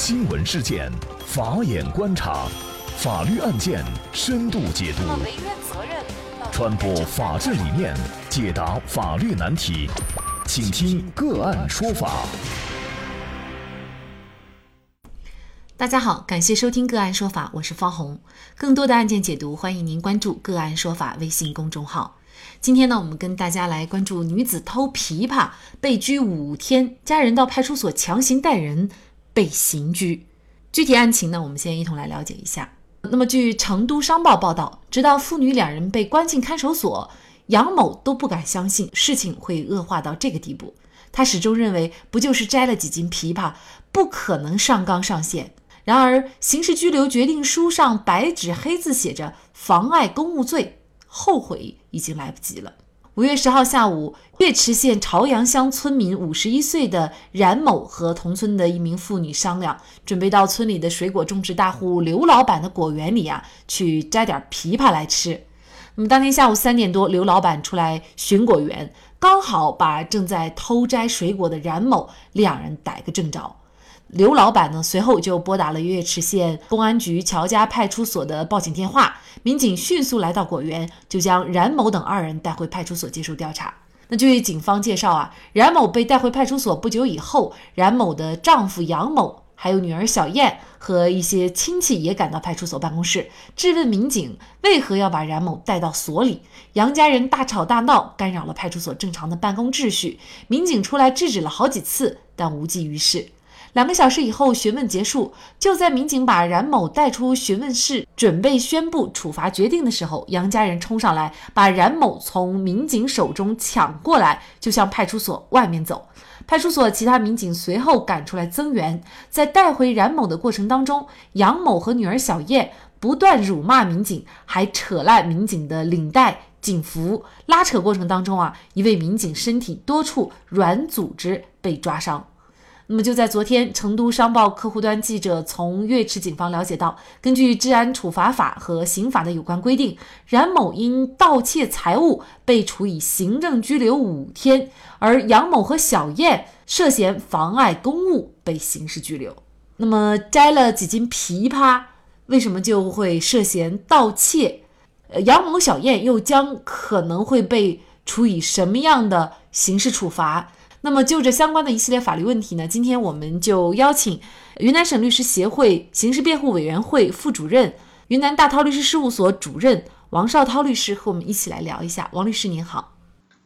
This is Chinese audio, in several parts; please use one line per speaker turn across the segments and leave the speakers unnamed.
新闻事件，法眼观察，法律案件深度解读，传播法治理念，解答法律难题，请听个案说法。
大家好，感谢收听个案说法，我是方红。更多的案件解读，欢迎您关注个案说法微信公众号。今天呢，我们跟大家来关注女子偷琵琶被拘五天，家人到派出所强行带人被刑拘。具体案情呢，我们先一同来了解一下。那么，据成都商报报道，直到父女两人被关进看守所，杨某都不敢相信事情会恶化到这个地步。他始终认为，不就是摘了几斤枇杷，不可能上纲上线。然而，刑事拘留决定书上白纸黑字写着“妨碍公务罪”。后悔已经来不及了。五月十号下午，岳池县朝阳乡村民五十一岁的冉某和同村的一名妇女商量，准备到村里的水果种植大户刘老板的果园里啊，去摘点枇杷来吃。那么当天下午三点多，刘老板出来巡果园，刚好把正在偷摘水果的冉某两人逮个正着。刘老板呢，随后就拨打了岳池县公安局乔家派出所的报警电话，民警迅速来到果园，就将冉某等二人带回派出所接受调查。那据警方介绍啊，冉某被带回派出所不久以后，冉某的丈夫杨某，还有女儿小燕和一些亲戚也赶到派出所办公室，质问民警为何要把冉某带到所里。杨家人大吵大闹，干扰了派出所正常的办公秩序。民警出来制止了好几次，但无济于事。两个小时以后，询问结束。就在民警把冉某带出询问室，准备宣布处罚决定的时候，杨家人冲上来，把冉某从民警手中抢过来，就向派出所外面走。派出所其他民警随后赶出来增援。在带回冉某的过程当中，杨某和女儿小燕不断辱骂民警，还扯烂民警的领带、警服。拉扯过程当中啊，一位民警身体多处软组织被抓伤。那么就在昨天，成都商报客户端记者从岳池警方了解到，根据治安处罚法和刑法的有关规定，冉某因盗窃财物被处以行政拘留五天，而杨某和小燕涉嫌妨碍公务被刑事拘留。那么摘了几斤枇杷，为什么就会涉嫌盗窃？呃，杨某、小燕又将可能会被处以什么样的刑事处罚？那么就这相关的一系列法律问题呢，今天我们就邀请云南省律师协会刑事辩护委员会副主任、云南大韬律师事务所主任王绍涛律师和我们一起来聊一下。王律师您好，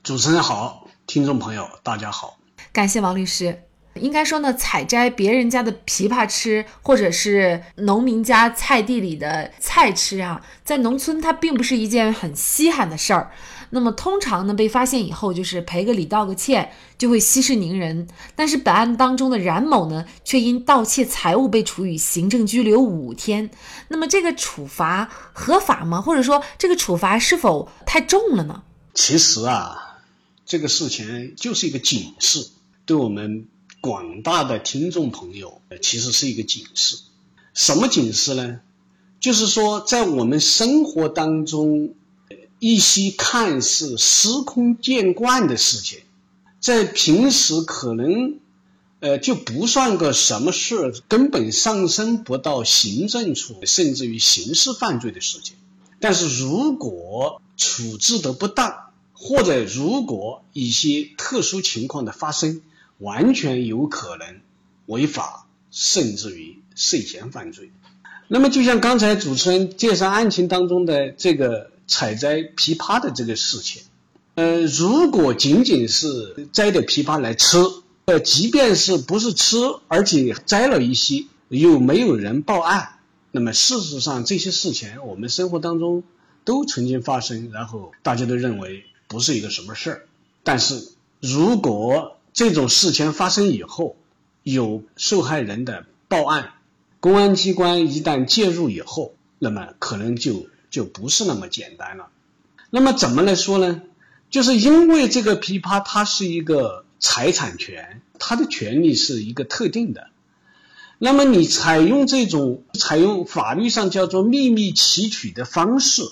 主持人好，听众朋友大家好，
感谢王律师。应该说呢，采摘别人家的枇杷吃，或者是农民家菜地里的菜吃啊，在农村它并不是一件很稀罕的事儿。那么通常呢，被发现以后就是赔个礼道个歉，就会息事宁人。但是本案当中的冉某呢，却因盗窃财物被处以行政拘留五天。那么这个处罚合法吗？或者说这个处罚是否太重了呢？
其实啊，这个事情就是一个警示，对我们。广大的听众朋友，其实是一个警示。什么警示呢？就是说，在我们生活当中，一些看似司空见惯的事情，在平时可能，呃，就不算个什么事，根本上升不到行政处，甚至于刑事犯罪的事情。但是如果处置的不当，或者如果一些特殊情况的发生，完全有可能违法，甚至于涉嫌犯罪。那么，就像刚才主持人介绍案情当中的这个采摘枇杷的这个事情，呃，如果仅仅是摘的枇杷来吃，呃，即便是不是吃，而且摘了一些，又没有人报案，那么事实上这些事情我们生活当中都曾经发生，然后大家都认为不是一个什么事儿。但是如果这种事情发生以后，有受害人的报案，公安机关一旦介入以后，那么可能就就不是那么简单了。那么怎么来说呢？就是因为这个枇杷它是一个财产权，它的权利是一个特定的。那么你采用这种采用法律上叫做秘密提取的方式，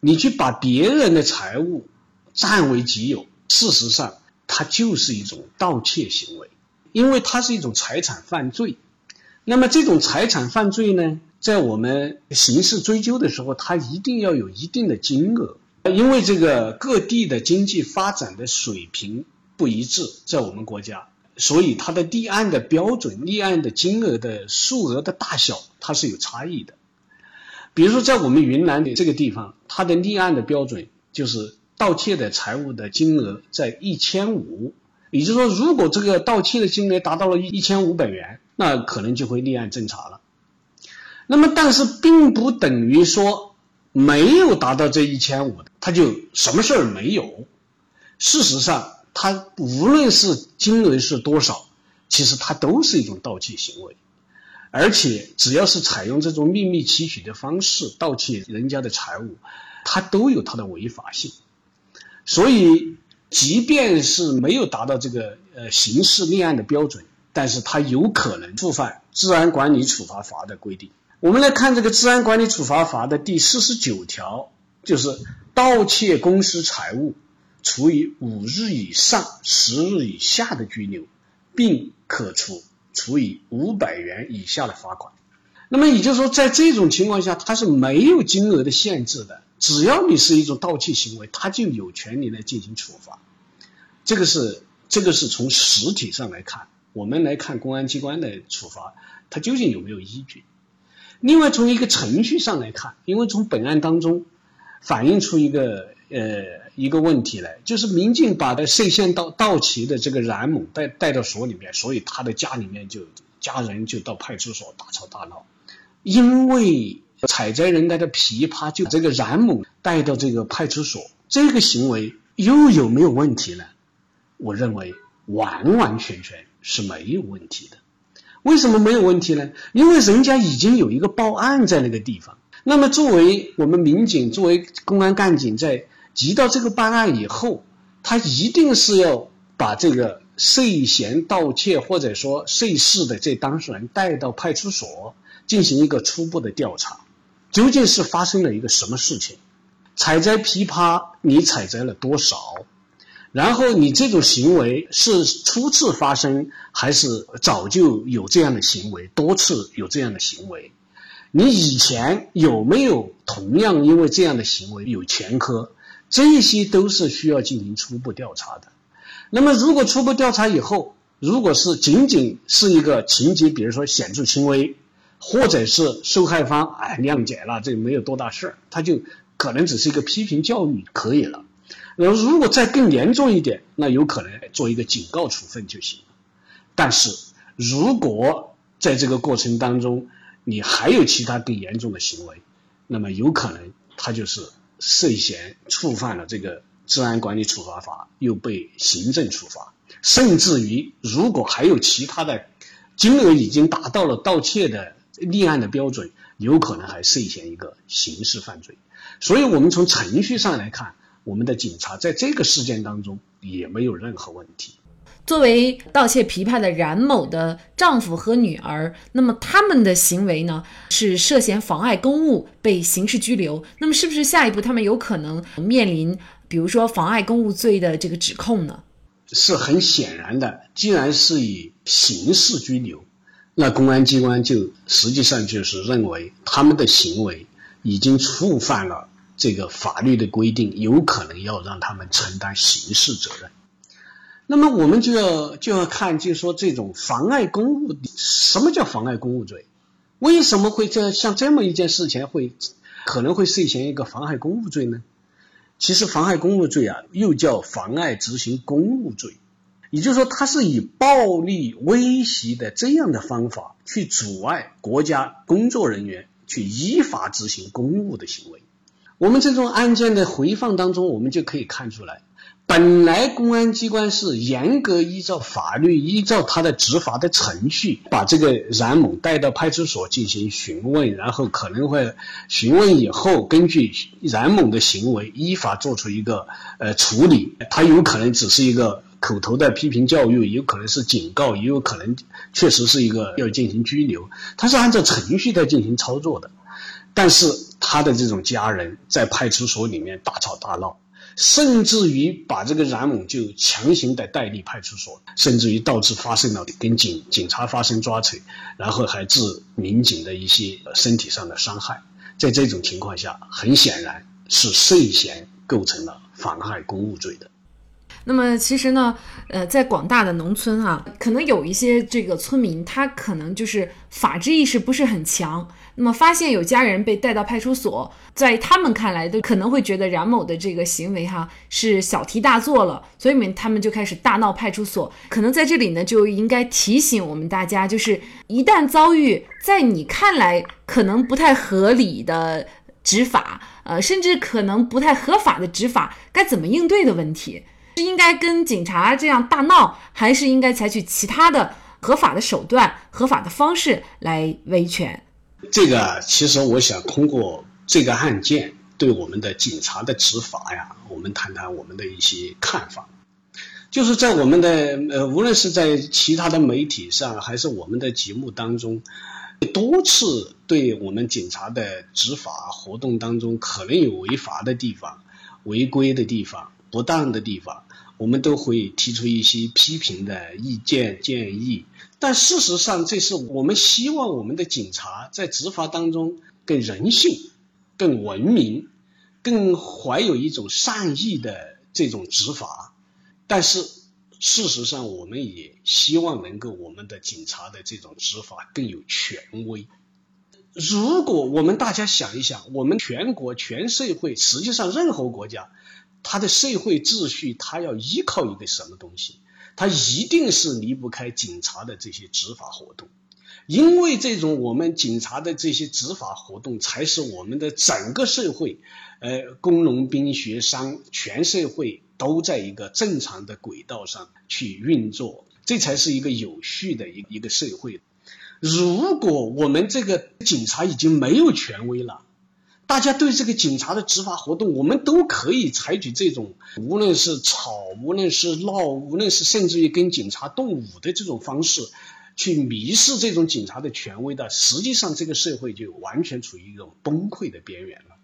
你去把别人的财物占为己有，事实上。它就是一种盗窃行为，因为它是一种财产犯罪。那么这种财产犯罪呢，在我们刑事追究的时候，它一定要有一定的金额，因为这个各地的经济发展的水平不一致，在我们国家，所以它的立案的标准、立案的金额的数额的大小，它是有差异的。比如说，在我们云南的这个地方，它的立案的标准就是盗窃的财物的金额在一千五，也就是说，如果这个盗窃的金额达到了一千五百元，那可能就会立案侦查了。那么，但是并不等于说没有达到这一千五，他就什么事儿没有。事实上，他无论是金额是多少，其实它都是一种盗窃行为。而且，只要是采用这种秘密提取的方式盗窃人家的财物，它都有它的违法性。所以，即便是没有达到这个呃刑事立案的标准，但是他有可能触犯《治安管理处罚法》的规定。我们来看这个《治安管理处罚法》的第四十九条，就是盗窃公私财物，处以五日以上十日以下的拘留，并可处。处以五百元以下的罚款，那么也就是说，在这种情况下，它是没有金额的限制的。只要你是一种盗窃行为，他就有权利来进行处罚。这个是这个是从实体上来看，我们来看公安机关的处罚，它究竟有没有依据？另外，从一个程序上来看，因为从本案当中反映出一个呃。一个问题来，就是民警把他涉嫌盗盗窃的这个冉某带带到所里面，所以他的家里面就家人就到派出所大吵大闹，因为采摘人家的枇杷，就这个冉某带到这个派出所，这个行为又有没有问题呢？我认为完完全全是没有问题的。为什么没有问题呢？因为人家已经有一个报案在那个地方，那么作为我们民警，作为公安干警在。接到这个办案以后，他一定是要把这个涉嫌盗窃或者说涉事的这当事人带到派出所进行一个初步的调查，究竟是发生了一个什么事情？采摘枇杷，你采摘了多少？然后你这种行为是初次发生，还是早就有这样的行为，多次有这样的行为？你以前有没有同样因为这样的行为有前科？这些都是需要进行初步调查的。那么，如果初步调查以后，如果是仅仅是一个情节，比如说显著轻微，或者是受害方哎谅解了，这没有多大事儿，他就可能只是一个批评教育可以了。那如果再更严重一点，那有可能做一个警告处分就行了。但是如果在这个过程当中你还有其他更严重的行为，那么有可能他就是。涉嫌触犯了这个治安管理处罚法，又被行政处罚，甚至于如果还有其他的金额已经达到了盗窃的立案的标准，有可能还涉嫌一个刑事犯罪。所以，我们从程序上来看，我们的警察在这个事件当中也没有任何问题。
作为盗窃琵琶的冉某的丈夫和女儿，那么他们的行为呢是涉嫌妨碍公务，被刑事拘留。那么是不是下一步他们有可能面临，比如说妨碍公务罪的这个指控呢？
是很显然的，既然是以刑事拘留，那公安机关就实际上就是认为他们的行为已经触犯了这个法律的规定，有可能要让他们承担刑事责任。那么我们就要就要看，就是说这种妨碍公务，什么叫妨碍公务罪？为什么会这像这么一件事情会可能会涉嫌一个妨害公务罪呢？其实妨害公务罪啊，又叫妨碍执行公务罪，也就是说，它是以暴力威胁的这样的方法去阻碍国家工作人员去依法执行公务的行为。我们这种案件的回放当中，我们就可以看出来。本来公安机关是严格依照法律、依照他的执法的程序，把这个冉某带到派出所进行询问，然后可能会询问以后，根据冉某的行为依法做出一个呃处理。他有可能只是一个口头的批评教育，有可能是警告，也有可能确实是一个要进行拘留。他是按照程序在进行操作的，但是他的这种家人在派出所里面大吵大闹。甚至于把这个冉某就强行的带离派出所，甚至于导致发生了跟警警察发生抓扯，然后还致民警的一些身体上的伤害。在这种情况下，很显然是涉嫌构成了妨害公务罪的。
那么其实呢，呃，在广大的农村啊，可能有一些这个村民，他可能就是法治意识不是很强。那么发现有家人被带到派出所，在他们看来，都可能会觉得冉某的这个行为哈是小题大做了，所以他们就开始大闹派出所。可能在这里呢，就应该提醒我们大家，就是一旦遭遇在你看来可能不太合理的执法，呃，甚至可能不太合法的执法，该怎么应对的问题。是应该跟警察这样大闹，还是应该采取其他的合法的手段、合法的方式来维权？
这个其实我想通过这个案件对我们的警察的执法呀，我们谈谈我们的一些看法。就是在我们的呃，无论是在其他的媒体上，还是我们的节目当中，多次对我们警察的执法活动当中可能有违法的地方、违规的地方。不当的地方，我们都会提出一些批评的意见建议。但事实上，这是我们希望我们的警察在执法当中更人性、更文明、更怀有一种善意的这种执法。但是事实上，我们也希望能够我们的警察的这种执法更有权威。如果我们大家想一想，我们全国全社会，实际上任何国家。它的社会秩序，它要依靠一个什么东西？他一定是离不开警察的这些执法活动，因为这种我们警察的这些执法活动，才是我们的整个社会，呃，工农兵学商全社会都在一个正常的轨道上去运作，这才是一个有序的一一个社会。如果我们这个警察已经没有权威了。大家对这个警察的执法活动，我们都可以采取这种，无论是吵，无论是闹，无论是甚至于跟警察动武的这种方式，去迷失这种警察的权威的，实际上这个社会就完全处于一种崩溃的边缘了。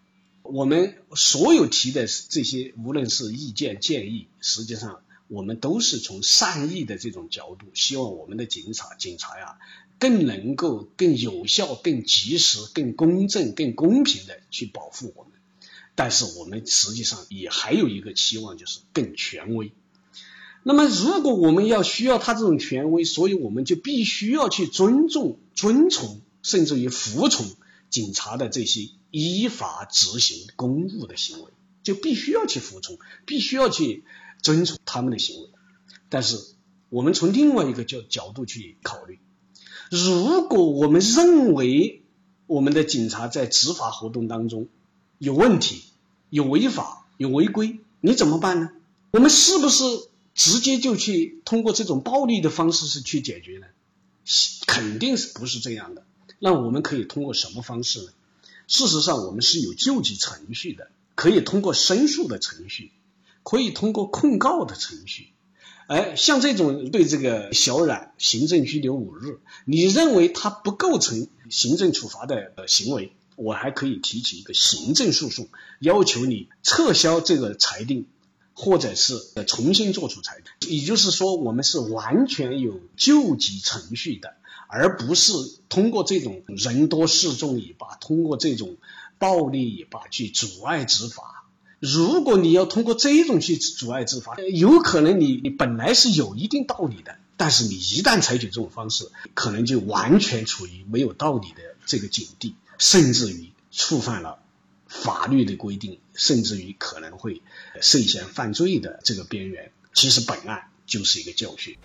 我们所有提的这些，无论是意见建议，实际上我们都是从善意的这种角度，希望我们的警察警察呀。更能够、更有效、更及时、更公正、更公平的去保护我们，但是我们实际上也还有一个期望，就是更权威。那么，如果我们要需要他这种权威，所以我们就必须要去尊重、遵从，甚至于服从警察的这些依法执行公务的行为，就必须要去服从，必须要去遵从他们的行为。但是，我们从另外一个角角度去考虑。如果我们认为我们的警察在执法活动当中有问题、有违法、有违规，你怎么办呢？我们是不是直接就去通过这种暴力的方式是去解决呢？肯定是不是这样的。那我们可以通过什么方式呢？事实上，我们是有救济程序的，可以通过申诉的程序，可以通过控告的程序。哎，像这种对这个小冉行政拘留五日，你认为他不构成行政处罚的行为，我还可以提起一个行政诉讼，要求你撤销这个裁定，或者是重新作出裁定。也就是说，我们是完全有救济程序的，而不是通过这种人多势众也罢，通过这种暴力也罢去阻碍执法。如果你要通过这种去阻碍执法，有可能你你本来是有一定道理的，但是你一旦采取这种方式，可能就完全处于没有道理的这个境地，甚至于触犯了法律的规定，甚至于可能会涉嫌犯罪的这个边缘。其实本案就是一个教训。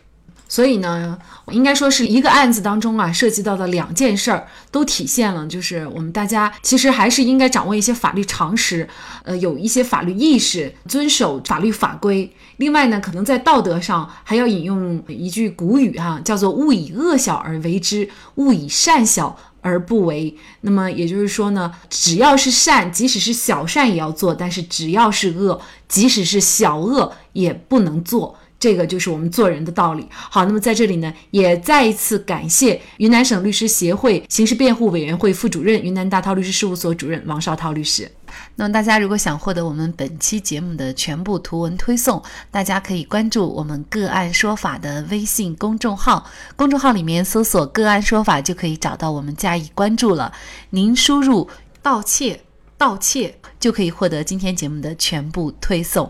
所以呢，应该说是一个案子当中啊，涉及到的两件事儿，都体现了就是我们大家其实还是应该掌握一些法律常识，呃，有一些法律意识，遵守法律法规。另外呢，可能在道德上还要引用一句古语哈，叫做“勿以恶小而为之，勿以善小而不为”。那么也就是说呢，只要是善，即使是小善也要做；但是只要是恶，即使是小恶也不能做。这个就是我们做人的道理。好，那么在这里呢，也再一次感谢云南省律师协会刑事辩护委员会副主任、云南大韬律师事务所主任王绍涛律师。那么大家如果想获得我们本期节目的全部图文推送，大家可以关注我们“个案说法”的微信公众号，公众号里面搜索“个案说法”就可以找到我们加以关注了。您输入“盗窃”“盗窃”就可以获得今天节目的全部推送。